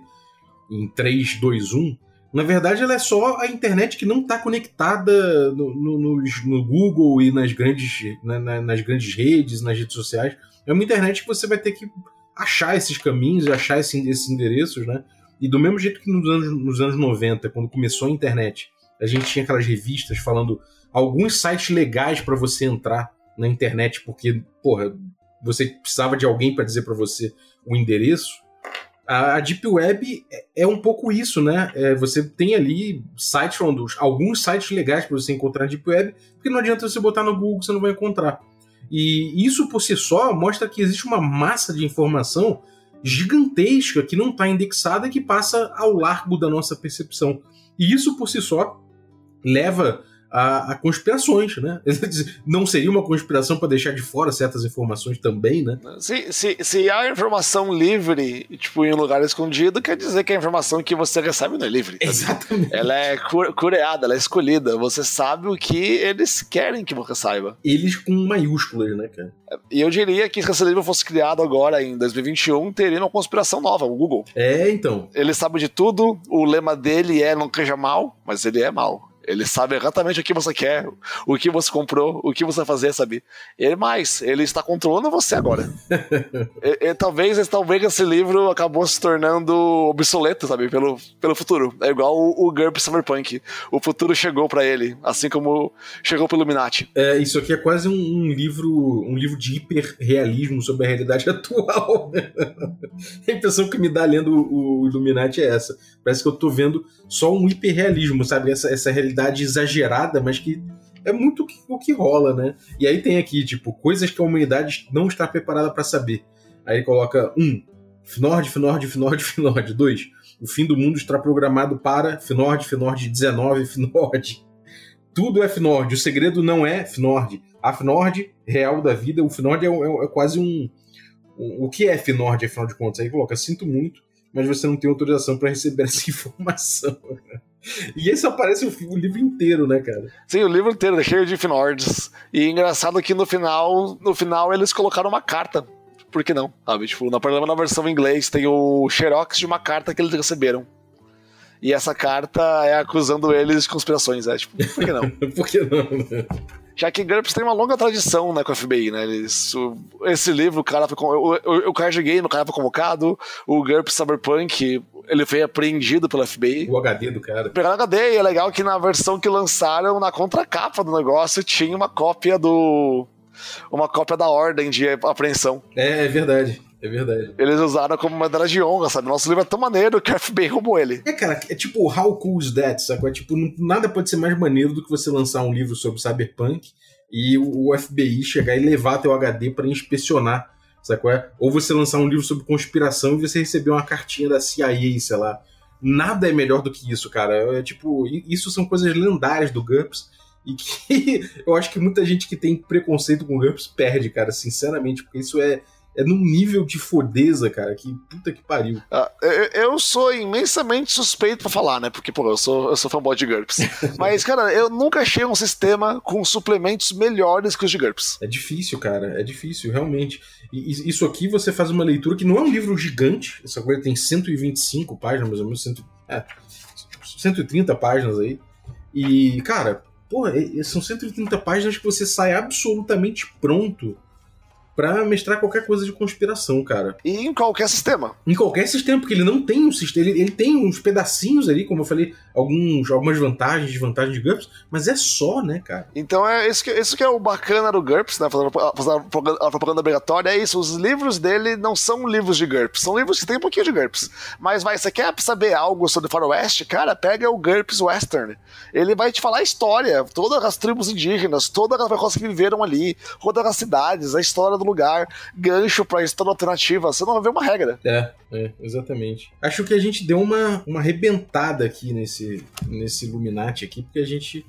em 3, 2, 1. Na verdade, ela é só a internet que não está conectada no, no, no, Google e nas grandes, na, na, nas grandes redes, nas redes sociais. É uma internet que você vai ter que achar esses caminhos, achar esse, esses endereços, né? E do mesmo jeito que nos anos, nos anos 90, quando começou a internet, a gente tinha aquelas revistas falando alguns sites legais para você entrar na internet, porque, porra, você precisava de alguém para dizer para você o endereço. A, Deep Web é, é um pouco isso, né? É, você tem ali sites, alguns sites legais para você encontrar na Deep Web, porque não adianta você botar no Google, você não vai encontrar. E isso por si só mostra que existe uma massa de informação gigantesca que não está indexada e que passa ao largo da nossa percepção. E isso por si só leva a, a, conspirações, né? Não seria uma conspiração para deixar de fora certas informações também, né? Se, se, se há informação livre, tipo, em um lugar escondido, quer dizer que a informação que você recebe não é livre. Exatamente. Ela é cureada, ela é escolhida. Você sabe o que eles querem que você saiba. Eles com maiúsculas, né, cara? E eu diria que se esse livro fosse criado agora, em 2021, teria uma conspiração nova, o Google. É, então. Ele sabe de tudo, o lema dele é não seja mal, mas ele é mal. Ele sabe exatamente o que você quer, o que você comprou, o que você vai fazer, sabe? Ele mais, ele está controlando você agora. e, e, talvez, talvez esse livro acabou se tornando obsoleto, sabe? Pelo, pelo futuro. É igual o, o GURP Cyberpunk. O futuro chegou para ele, assim como chegou pro Illuminati. É, isso aqui é quase um, um livro um livro de hiperrealismo sobre a realidade atual. a impressão que me dá lendo o, o Illuminati é essa. Parece que eu tô vendo só um hiperrealismo, sabe? Essa, essa realidade exagerada, mas que é muito o que rola, né? E aí tem aqui, tipo, coisas que a humanidade não está preparada para saber. Aí ele coloca um, Fnord, Fnord, Fnord, Fnord. Dois, o fim do mundo está programado para Fnord, Fnord 19, Fnord. Tudo é Fnord, o segredo não é Fnord. A Fnord real da vida, o Fnord é, é, é quase um, o, o que é F-Nord, afinal de contas? Aí coloca, sinto muito, mas você não tem autorização para receber essa informação. E esse aparece o, o, livro inteiro, né, cara? Sim, o livro inteiro, é cheio de Finords. E engraçado que no final, no final eles colocaram uma carta. Por que não? Sabe? Tipo, na, na versão em inglês tem o xerox de uma carta que eles receberam. E essa carta é acusando eles de conspirações, é tipo, por que não? por que não, né? Já que GURPS tem uma longa tradição né, com a FBI, né? Eles, o, esse livro, o cara foi. O, o, o card game, o cara foi convocado. O GURPS Cyberpunk, ele foi apreendido pela FBI. O HD do cara. Pegaram o HD, e é legal que na versão que lançaram, na contracapa do negócio, tinha uma cópia do. Uma cópia da ordem de apreensão. É, é verdade. É verdade. Eles usaram como medalha de honra, sabe? Nosso livro é tão maneiro que o FBI roubou ele. É, cara, é tipo, how cool is that, sabe? É tipo, nada pode ser mais maneiro do que você lançar um livro sobre cyberpunk e o FBI chegar e levar teu HD para inspecionar, sabe? É? Ou você lançar um livro sobre conspiração e você receber uma cartinha da CIA, sei lá. Nada é melhor do que isso, cara. É tipo, isso são coisas lendárias do GURPS e que eu acho que muita gente que tem preconceito com GURPS perde, cara, sinceramente, porque isso é é num nível de fodeza, cara, que puta que pariu. Ah, eu, sou imensamente suspeito pra falar, né? Porque, pô, eu sou, eu sou fanboy de GURPS. Mas, cara, eu nunca achei um sistema com suplementos melhores que os de GURPS. É difícil, cara, é difícil, realmente. E isso aqui você faz uma leitura que não é um livro gigante, essa coisa tem 125 páginas, mais ou menos, cento, é, 130 páginas aí. E, cara, pô, são 130 páginas que você sai absolutamente pronto para mestrar qualquer coisa de conspiração, cara. E em qualquer sistema. Em qualquer sistema, porque ele não tem um sistema. Ele, ele tem uns pedacinhos ali, como eu falei, alguns, algumas vantagens, desvantagens de GURPS, mas é só, né, cara? Então é isso que, isso que é o bacana do GURPS, né? Fazendo a propaganda obrigatória, é isso. Os livros dele não são livros de GURPS, são livros que tem um pouquinho de GURPS. Mas vai, você quer saber algo sobre Faroeste? Cara, pega o GURPS Western. Ele vai te falar a história, todas as tribos indígenas, todas as coisas que viveram ali, todas as cidades, a história do lugar, gancho pra história alternativa. Você não vai ver uma regra. É, é, exatamente. Acho que a gente deu uma, uma arrebentada aqui nesse, nesse Illuminati aqui, porque a gente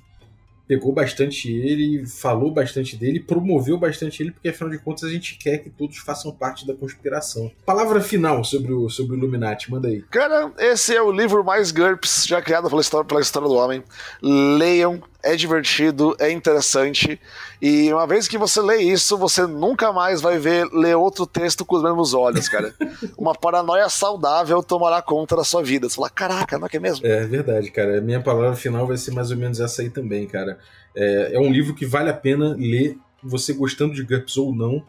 pegou bastante ele, falou bastante dele, promoveu bastante ele, porque afinal de contas a gente quer que todos façam parte da conspiração. Palavra final sobre o, sobre o Illuminati, manda aí. Cara, esse é o livro mais GURPS já criado pela história, pela história do homem. Leiam, é divertido, é interessante. E uma vez que você lê isso, você nunca mais vai ver ler outro texto com os mesmos olhos, cara. uma paranoia saudável tomará conta da sua vida. Você fala, caraca, não é que é mesmo? É verdade, cara. A minha palavra final vai ser mais ou menos essa aí também, cara. É, é um livro que vale a pena ler, você gostando de GURPS ou não.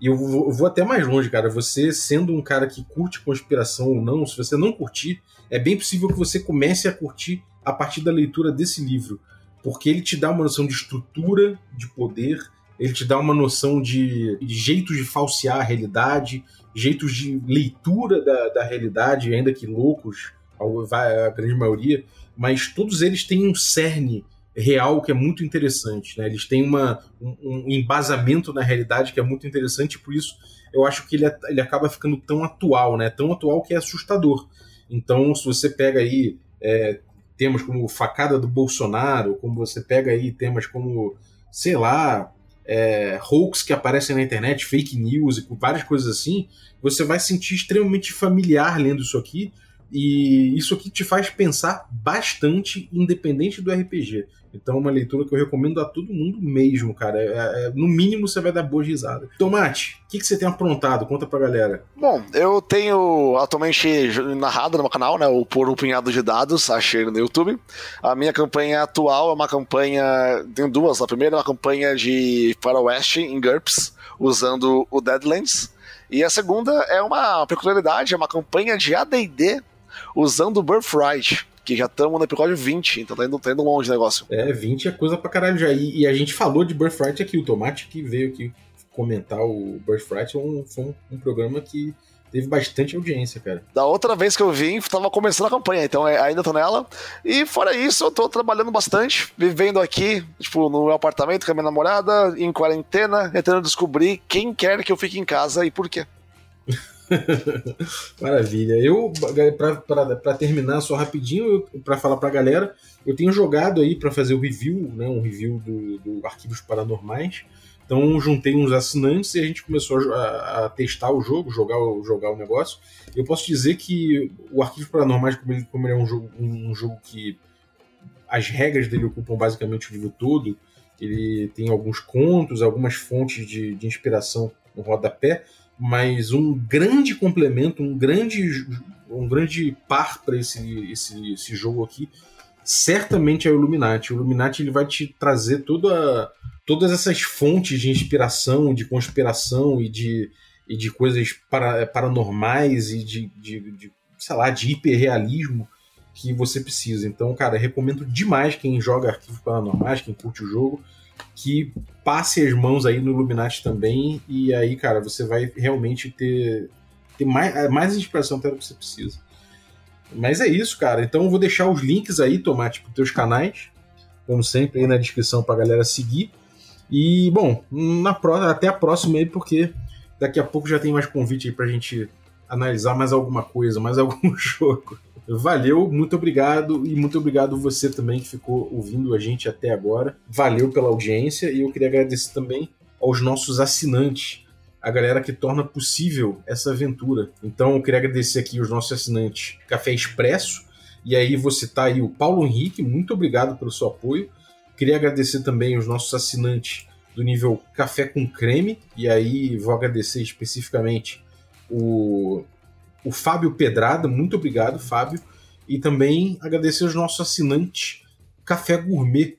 E eu vou, eu vou, até mais longe, cara. Você sendo um cara que curte conspiração ou não, se você não curtir, é bem possível que você comece a curtir a partir da leitura desse livro porque ele te dá uma noção de estrutura de poder, ele te dá uma noção de, de jeitos de falsear a realidade, jeitos de leitura da, da realidade, ainda que loucos, a, grande maioria, mas todos eles têm um cerne real que é muito interessante. Né? Eles têm uma, um, um, embasamento na realidade que é muito interessante, e por isso eu acho que ele, ele acaba ficando tão atual, né? tão atual que é assustador. Então, se você pega aí é, temas como facada do Bolsonaro, como você pega aí temas como, sei lá, é, hoax que aparecem na internet, fake news e várias coisas assim, você vai sentir extremamente familiar lendo isso aqui. E isso aqui te faz pensar bastante, independente do RPG. Então é uma leitura que eu recomendo a todo mundo mesmo, cara. É, é, no mínimo você vai dar boas risadas. Tomate, o que, que você tem aprontado? Conta pra galera. Bom, eu tenho atualmente narrado no meu canal, né? O Por um Punhado de Dados, achei no YouTube. A minha campanha atual é uma campanha. Tenho duas. A primeira é uma campanha de Faroeste em GURPS, usando o Deadlands. E a segunda é uma peculiaridade, é uma campanha de ADD usando o Birthright que já estamos no episódio 20, então tá indo, tá indo longe o negócio. É, 20 é coisa pra caralho já. E, e, a gente falou de Birthright aqui, o Tomate que veio aqui comentar o Birthright foi um, foi um, um programa que teve bastante audiência, cara. Da outra vez que eu vim, tava começando a campanha, então é, ainda tô nela. E fora isso, eu tô trabalhando bastante, vivendo aqui, tipo, no meu apartamento com a minha namorada, em quarentena, tentando descobrir quem quer que eu fique em casa e por quê. Maravilha. Eu, para terminar só rapidinho, para falar para a galera, eu tenho jogado aí para fazer o review, né, um review do, do Arquivos Paranormais, Então juntei uns assinantes e a gente começou a, a testar o jogo, jogar, jogar o negócio. Eu posso dizer que o Arquivo Paranormais, como ele, como ele é um jogo, um jogo que as regras dele ocupam basicamente o livro todo, ele tem alguns contos, algumas fontes de, de inspiração no rodapé, mas um grande complemento, um grande, um grande par para esse, esse, esse jogo aqui, certamente é o Illuminati. O Illuminati ele vai te trazer toda, todas essas fontes de inspiração, de conspiração e de, e de coisas para, paranormais e de, de, de, sei lá, de hiperrealismo que você precisa. Então, cara, recomendo demais quem joga arquivos paranormais, quem curte o jogo, que passe as mãos aí no Illuminati também, e aí, cara, você vai realmente ter, ter mais, é, mais inspiração até do que você precisa. Mas é isso, cara. Então eu vou deixar os links aí, Tomate, para teus canais, como sempre, aí na descrição pra galera seguir. E, bom, na próxima, até a próxima aí, porque daqui a pouco já tem mais convite aí pra gente analisar mais alguma coisa, mais algum jogo. Valeu, muito obrigado e muito obrigado você também que ficou ouvindo a gente até agora. Valeu pela audiência e eu queria agradecer também aos nossos assinantes, a galera que torna possível essa aventura. Então eu queria agradecer aqui os nossos assinantes Café Expresso e aí você tá aí o Paulo Henrique, muito obrigado pelo seu apoio. Queria agradecer também os nossos assinantes do nível Café com Creme e aí vou agradecer especificamente o o Fábio Pedrada, muito obrigado, Fábio. E também agradecer os nossos assinantes Café Gourmet.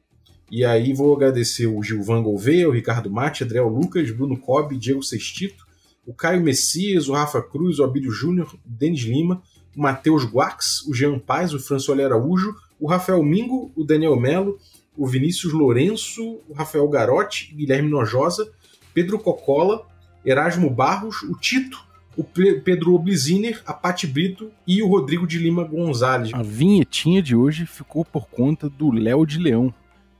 E aí vou agradecer o Gilvan Gouveia, o Ricardo Mate, Adriel Lucas, Bruno Cobb, Diego Sextito, o Caio Messias, o Rafa Cruz, o Abílio Júnior, o Denis Lima, o Matheus Guax, o Jean Paz, o François Araújo, o Rafael Mingo, o Daniel Melo, o Vinícius Lourenço, o Rafael Garotti, Guilherme Nojosa, Pedro Cocola, Erasmo Barros, o Tito, o Pedro Obliziner, a Pati Brito e o Rodrigo de Lima Gonzalez. A vinhetinha de hoje ficou por conta do Léo de Leão,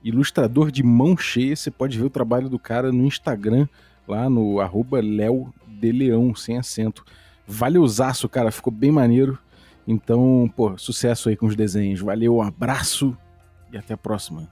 ilustrador de mão cheia. Você pode ver o trabalho do cara no Instagram, lá no arroba Léo de Leão, sem acento. Valeuzaço, cara, ficou bem maneiro. Então, pô, sucesso aí com os desenhos. Valeu, um abraço e até a próxima.